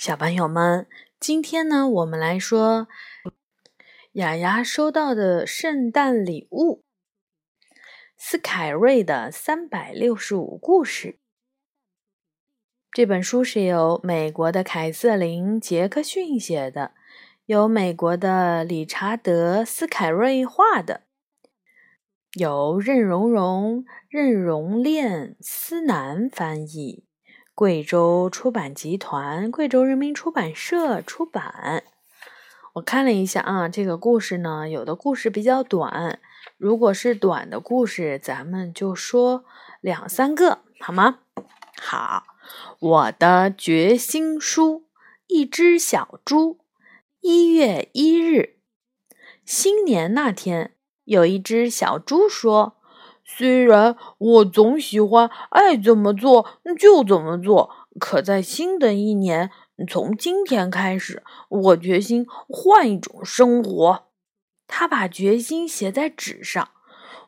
小朋友们，今天呢，我们来说雅雅收到的圣诞礼物——斯凯瑞的三百六十五故事。这本书是由美国的凯瑟琳·杰克逊写的，由美国的理查德·斯凯瑞画的，由任荣荣、任荣炼、思南翻译。贵州出版集团、贵州人民出版社出版。我看了一下啊，这个故事呢，有的故事比较短。如果是短的故事，咱们就说两三个，好吗？好，我的决心书，一只小猪。一月一日，新年那天，有一只小猪说。虽然我总喜欢爱怎么做就怎么做，可在新的一年，从今天开始，我决心换一种生活。他把决心写在纸上。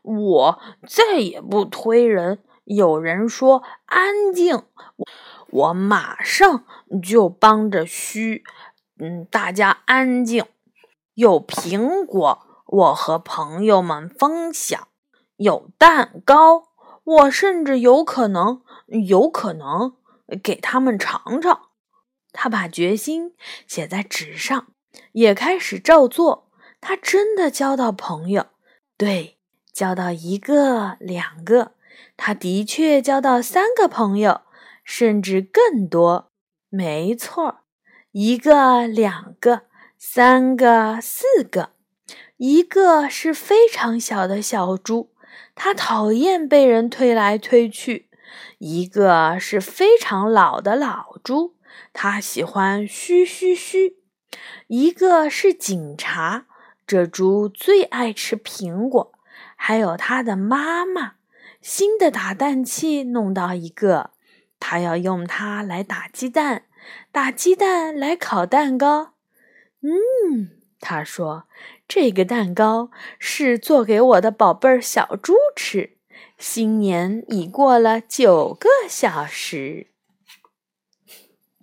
我再也不推人。有人说安静，我马上就帮着嘘，嗯，大家安静。有苹果，我和朋友们分享。有蛋糕，我甚至有可能，有可能给他们尝尝。他把决心写在纸上，也开始照做。他真的交到朋友，对，交到一个、两个。他的确交到三个朋友，甚至更多。没错，一个、两个、三个、四个。一个是非常小的小猪。他讨厌被人推来推去。一个是非常老的老猪，他喜欢嘘嘘嘘。一个是警察，这猪最爱吃苹果。还有他的妈妈，新的打蛋器弄到一个，他要用它来打鸡蛋，打鸡蛋来烤蛋糕。嗯。他说：“这个蛋糕是做给我的宝贝儿小猪吃。新年已过了九个小时，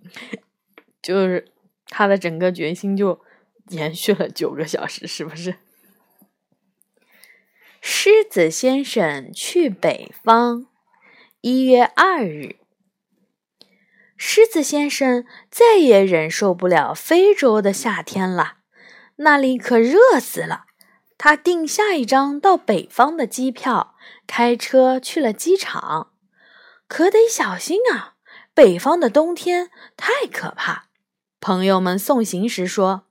就是他的整个决心就延续了九个小时，是不是？”狮子先生去北方。一月二日，狮子先生再也忍受不了非洲的夏天了。那里可热死了，他订下一张到北方的机票，开车去了机场。可得小心啊，北方的冬天太可怕。朋友们送行时说：“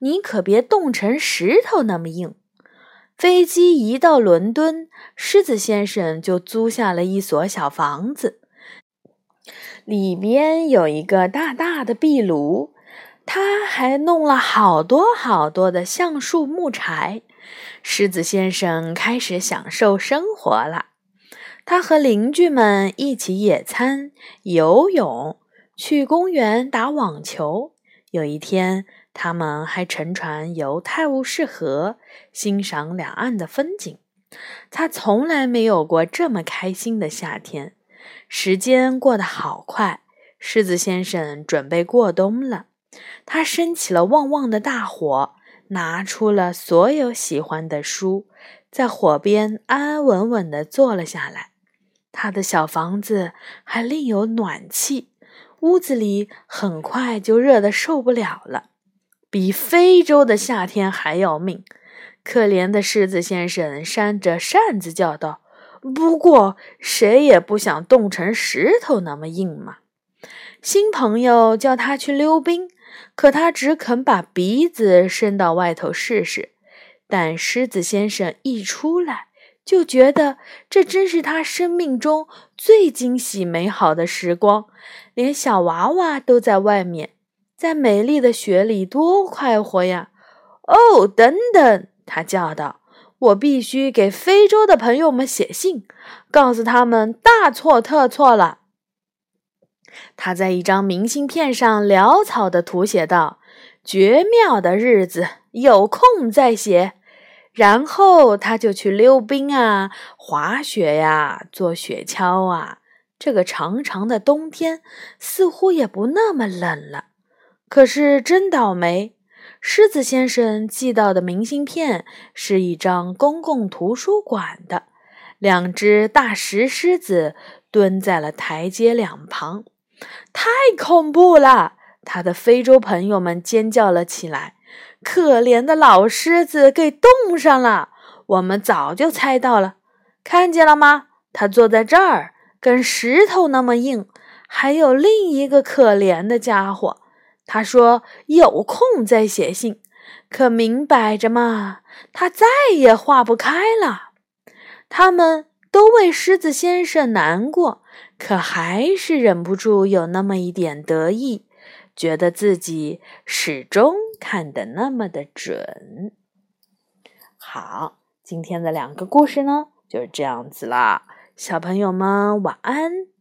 你可别冻成石头那么硬。”飞机一到伦敦，狮子先生就租下了一所小房子，里边有一个大大的壁炉。他还弄了好多好多的橡树木柴，狮子先生开始享受生活了。他和邻居们一起野餐、游泳、去公园打网球。有一天，他们还乘船游泰晤士河，欣赏两岸的风景。他从来没有过这么开心的夏天。时间过得好快，狮子先生准备过冬了。他升起了旺旺的大火，拿出了所有喜欢的书，在火边安安稳稳地坐了下来。他的小房子还另有暖气，屋子里很快就热得受不了了，比非洲的夏天还要命。可怜的狮子先生扇着扇子叫道：“不过谁也不想冻成石头那么硬嘛。”新朋友叫他去溜冰。可他只肯把鼻子伸到外头试试，但狮子先生一出来就觉得这真是他生命中最惊喜美好的时光，连小娃娃都在外面，在美丽的雪里多快活呀！哦，等等，他叫道：“我必须给非洲的朋友们写信，告诉他们大错特错了。”他在一张明信片上潦草地涂写道：“绝妙的日子，有空再写。”然后他就去溜冰啊，滑雪呀，坐雪橇啊。这个长长的冬天似乎也不那么冷了。可是真倒霉，狮子先生寄到的明信片是一张公共图书馆的，两只大石狮子蹲在了台阶两旁，太恐怖了！他的非洲朋友们尖叫了起来。可怜的老狮子给冻上了，我们早就猜到了，看见了吗？他坐在这儿，跟石头那么硬。还有另一个可怜的家伙，他说有空再写信，可明摆着嘛，他再也化不开了。他们都为狮子先生难过，可还是忍不住有那么一点得意。觉得自己始终看得那么的准。好，今天的两个故事呢，就是这样子啦。小朋友们晚安。